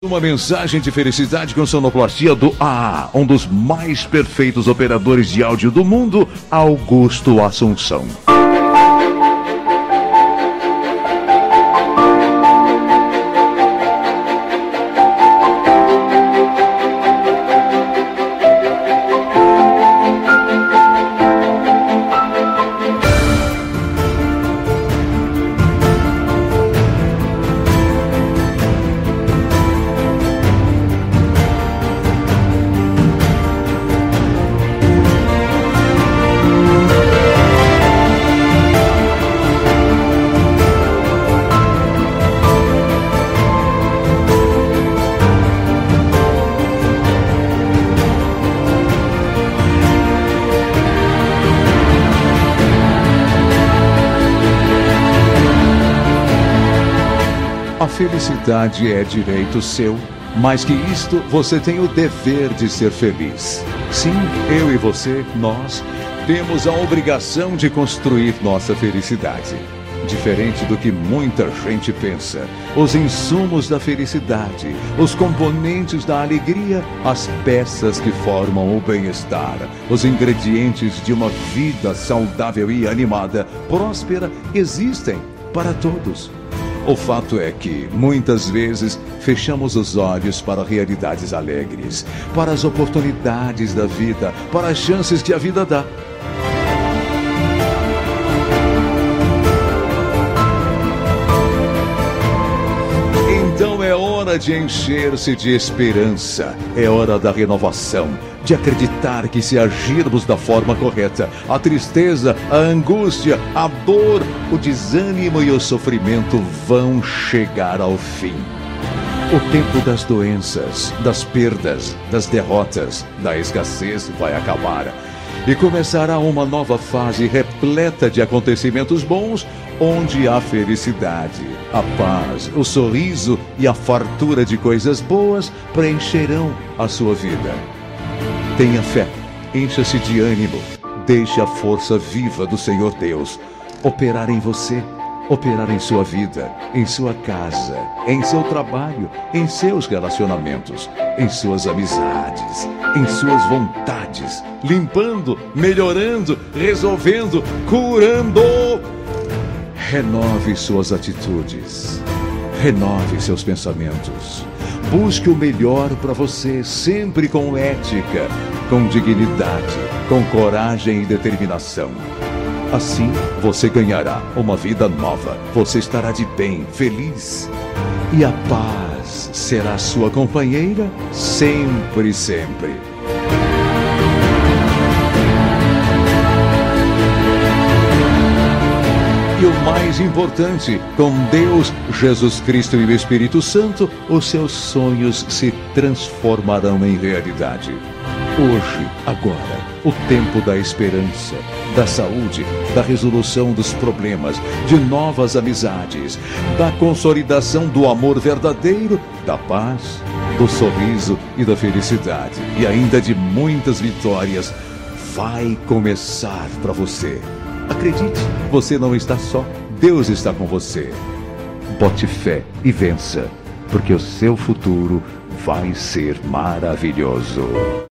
Uma mensagem de felicidade com sonoplastia do AA, um dos mais perfeitos operadores de áudio do mundo, Augusto Assunção. A felicidade é direito seu. Mais que isto, você tem o dever de ser feliz. Sim, eu e você, nós, temos a obrigação de construir nossa felicidade. Diferente do que muita gente pensa, os insumos da felicidade, os componentes da alegria, as peças que formam o bem-estar, os ingredientes de uma vida saudável e animada, próspera, existem para todos. O fato é que, muitas vezes, fechamos os olhos para realidades alegres, para as oportunidades da vida, para as chances que a vida dá. Então é hora de encher-se de esperança, é hora da renovação, de acreditar que se agirmos da forma correta, a tristeza, a angústia, a dor, o desânimo e o sofrimento vão chegar ao fim. O tempo das doenças, das perdas, das derrotas, da escassez vai acabar. E começará uma nova fase repleta de acontecimentos bons, onde a felicidade, a paz, o sorriso e a fartura de coisas boas preencherão a sua vida. Tenha fé, encha-se de ânimo, deixe a força viva do Senhor Deus operar em você, operar em sua vida, em sua casa, em seu trabalho, em seus relacionamentos, em suas amizades, em suas vontades, limpando, melhorando, resolvendo, curando. Renove suas atitudes, renove seus pensamentos. Busque o melhor para você, sempre com ética, com dignidade, com coragem e determinação. Assim você ganhará uma vida nova, você estará de bem, feliz. E a paz será sua companheira sempre, sempre. Mais importante, com Deus, Jesus Cristo e o Espírito Santo, os seus sonhos se transformarão em realidade. Hoje, agora, o tempo da esperança, da saúde, da resolução dos problemas, de novas amizades, da consolidação do amor verdadeiro, da paz, do sorriso e da felicidade, e ainda de muitas vitórias, vai começar para você. Acredite, você não está só. Deus está com você. Bote fé e vença, porque o seu futuro vai ser maravilhoso.